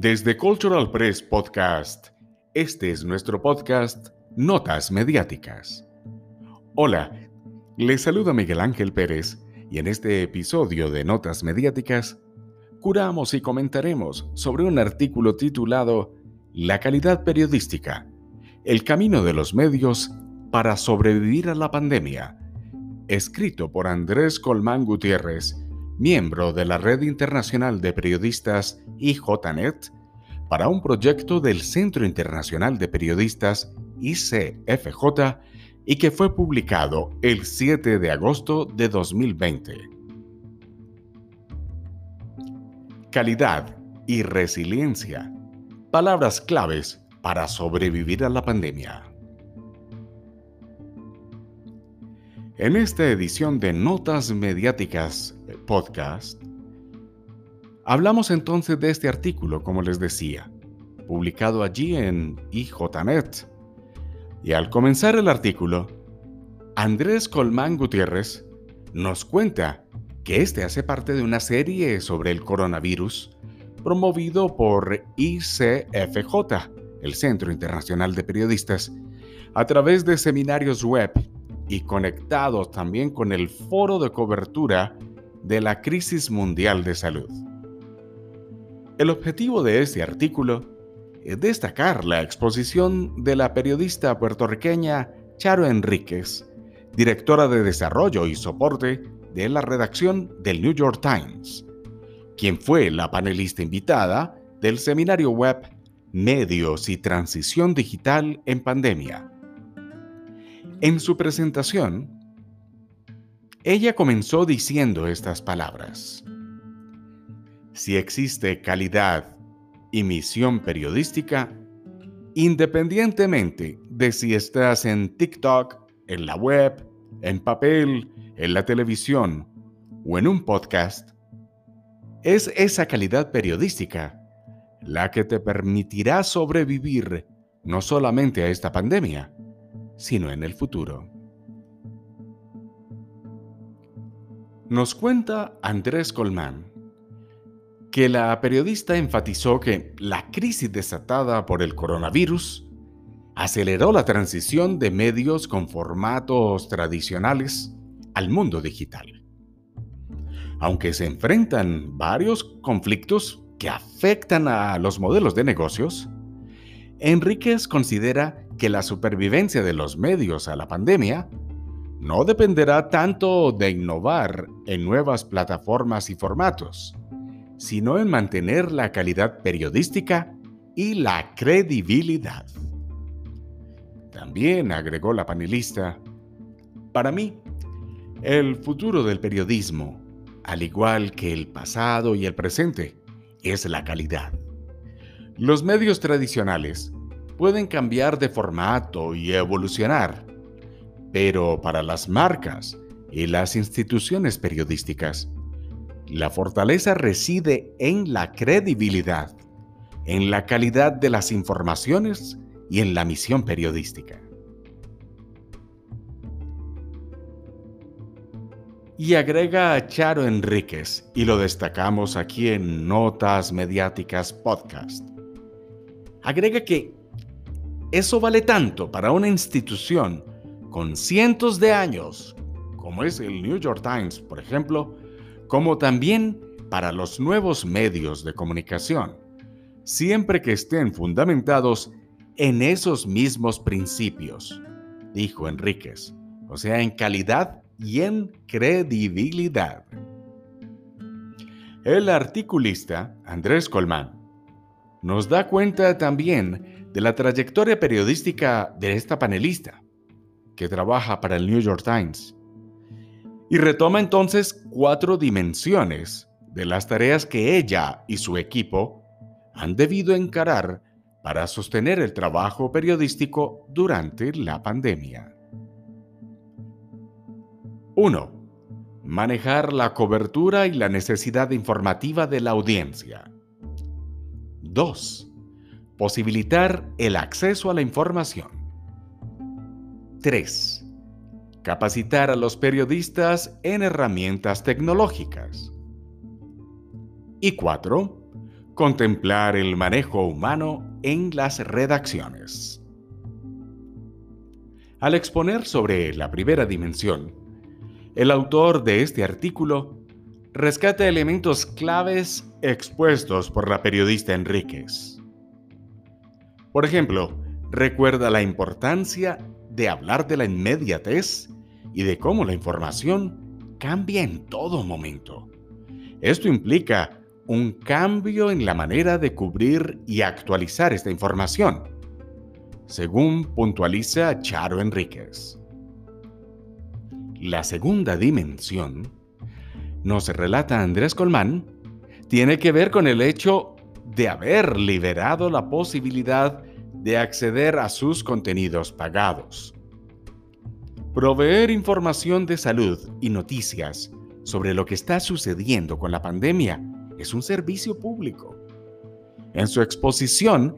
Desde Cultural Press Podcast, este es nuestro podcast Notas Mediáticas. Hola, les saluda Miguel Ángel Pérez y en este episodio de Notas Mediáticas curamos y comentaremos sobre un artículo titulado La calidad periodística, el camino de los medios para sobrevivir a la pandemia, escrito por Andrés Colmán Gutiérrez miembro de la Red Internacional de Periodistas IJNet, para un proyecto del Centro Internacional de Periodistas ICFJ y que fue publicado el 7 de agosto de 2020. Calidad y resiliencia, palabras claves para sobrevivir a la pandemia. En esta edición de Notas Mediáticas Podcast, hablamos entonces de este artículo, como les decía, publicado allí en IJNet. Y al comenzar el artículo, Andrés Colmán Gutiérrez nos cuenta que este hace parte de una serie sobre el coronavirus promovido por ICFJ, el Centro Internacional de Periodistas, a través de seminarios web y conectados también con el foro de cobertura de la crisis mundial de salud. El objetivo de este artículo es destacar la exposición de la periodista puertorriqueña Charo Enríquez, directora de desarrollo y soporte de la redacción del New York Times, quien fue la panelista invitada del seminario web Medios y Transición Digital en Pandemia, en su presentación, ella comenzó diciendo estas palabras. Si existe calidad y misión periodística, independientemente de si estás en TikTok, en la web, en papel, en la televisión o en un podcast, es esa calidad periodística la que te permitirá sobrevivir no solamente a esta pandemia, sino en el futuro. Nos cuenta Andrés Colmán que la periodista enfatizó que la crisis desatada por el coronavirus aceleró la transición de medios con formatos tradicionales al mundo digital. Aunque se enfrentan varios conflictos que afectan a los modelos de negocios, Enríquez considera que la supervivencia de los medios a la pandemia no dependerá tanto de innovar en nuevas plataformas y formatos, sino en mantener la calidad periodística y la credibilidad. También agregó la panelista, para mí, el futuro del periodismo, al igual que el pasado y el presente, es la calidad. Los medios tradicionales pueden cambiar de formato y evolucionar, pero para las marcas y las instituciones periodísticas, la fortaleza reside en la credibilidad, en la calidad de las informaciones y en la misión periodística. Y agrega a Charo Enríquez, y lo destacamos aquí en Notas Mediáticas Podcast. Agrega que eso vale tanto para una institución con cientos de años, como es el New York Times, por ejemplo, como también para los nuevos medios de comunicación, siempre que estén fundamentados en esos mismos principios, dijo Enríquez, o sea, en calidad y en credibilidad. El articulista Andrés Colmán nos da cuenta también de la trayectoria periodística de esta panelista, que trabaja para el New York Times, y retoma entonces cuatro dimensiones de las tareas que ella y su equipo han debido encarar para sostener el trabajo periodístico durante la pandemia. 1. Manejar la cobertura y la necesidad informativa de la audiencia. 2 Posibilitar el acceso a la información. 3. Capacitar a los periodistas en herramientas tecnológicas. Y 4. contemplar el manejo humano en las redacciones. Al exponer sobre la primera dimensión, el autor de este artículo rescata elementos claves expuestos por la periodista Enríquez. Por ejemplo, recuerda la importancia de hablar de la inmediatez y de cómo la información cambia en todo momento. Esto implica un cambio en la manera de cubrir y actualizar esta información, según puntualiza Charo Enríquez. La segunda dimensión, nos relata Andrés Colmán, tiene que ver con el hecho de haber liberado la posibilidad de acceder a sus contenidos pagados. Proveer información de salud y noticias sobre lo que está sucediendo con la pandemia es un servicio público. En su exposición,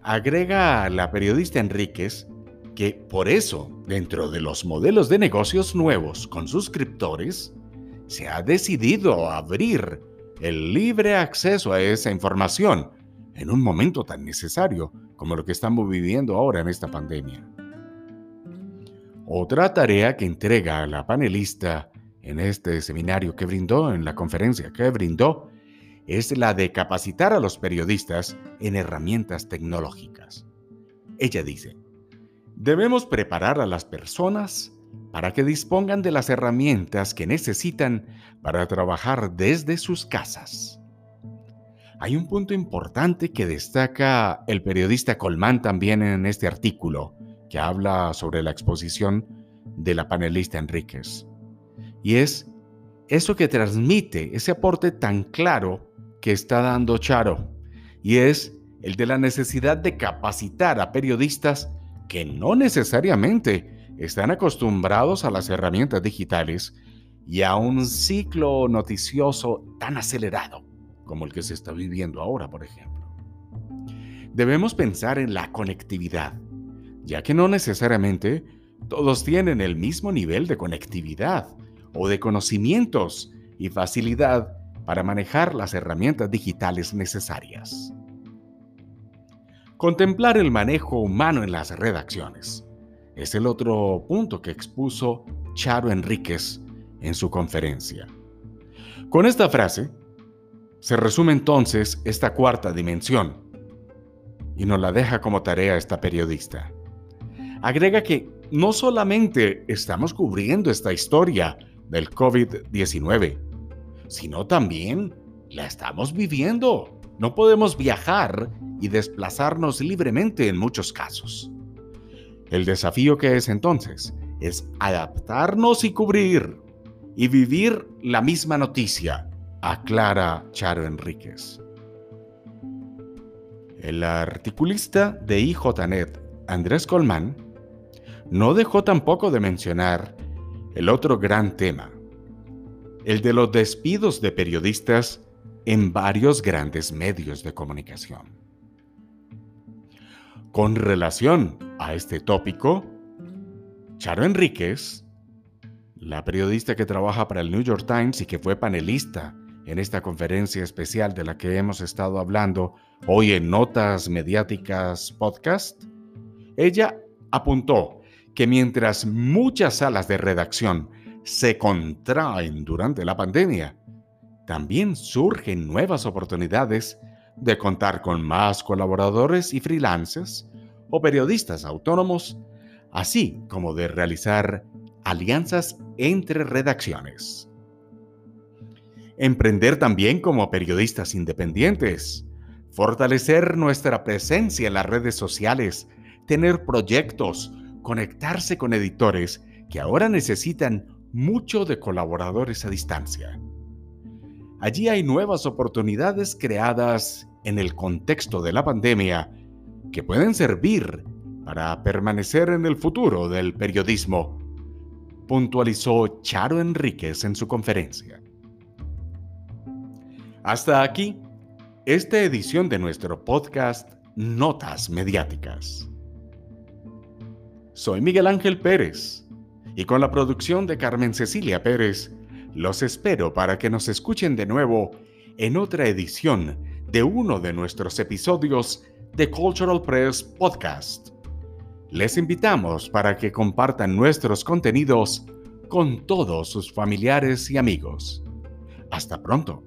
agrega a la periodista Enríquez que por eso, dentro de los modelos de negocios nuevos con suscriptores, se ha decidido abrir el libre acceso a esa información en un momento tan necesario como lo que estamos viviendo ahora en esta pandemia. Otra tarea que entrega a la panelista en este seminario que brindó, en la conferencia que brindó, es la de capacitar a los periodistas en herramientas tecnológicas. Ella dice, debemos preparar a las personas para que dispongan de las herramientas que necesitan para trabajar desde sus casas. Hay un punto importante que destaca el periodista Colmán también en este artículo, que habla sobre la exposición de la panelista Enríquez. Y es eso que transmite ese aporte tan claro que está dando Charo, y es el de la necesidad de capacitar a periodistas que no necesariamente están acostumbrados a las herramientas digitales y a un ciclo noticioso tan acelerado como el que se está viviendo ahora, por ejemplo. Debemos pensar en la conectividad, ya que no necesariamente todos tienen el mismo nivel de conectividad o de conocimientos y facilidad para manejar las herramientas digitales necesarias. Contemplar el manejo humano en las redacciones es el otro punto que expuso Charo Enríquez en su conferencia. Con esta frase, se resume entonces esta cuarta dimensión y nos la deja como tarea esta periodista. Agrega que no solamente estamos cubriendo esta historia del COVID-19, sino también la estamos viviendo. No podemos viajar y desplazarnos libremente en muchos casos. El desafío que es entonces es adaptarnos y cubrir y vivir la misma noticia aclara Charo Enríquez. El articulista de IJNet, Andrés Colmán, no dejó tampoco de mencionar el otro gran tema, el de los despidos de periodistas en varios grandes medios de comunicación. Con relación a este tópico, Charo Enríquez, la periodista que trabaja para el New York Times y que fue panelista en esta conferencia especial de la que hemos estado hablando hoy en Notas Mediáticas Podcast, ella apuntó que mientras muchas salas de redacción se contraen durante la pandemia, también surgen nuevas oportunidades de contar con más colaboradores y freelancers o periodistas autónomos, así como de realizar alianzas entre redacciones. Emprender también como periodistas independientes, fortalecer nuestra presencia en las redes sociales, tener proyectos, conectarse con editores que ahora necesitan mucho de colaboradores a distancia. Allí hay nuevas oportunidades creadas en el contexto de la pandemia que pueden servir para permanecer en el futuro del periodismo, puntualizó Charo Enríquez en su conferencia. Hasta aquí, esta edición de nuestro podcast Notas Mediáticas. Soy Miguel Ángel Pérez y con la producción de Carmen Cecilia Pérez, los espero para que nos escuchen de nuevo en otra edición de uno de nuestros episodios de Cultural Press Podcast. Les invitamos para que compartan nuestros contenidos con todos sus familiares y amigos. Hasta pronto.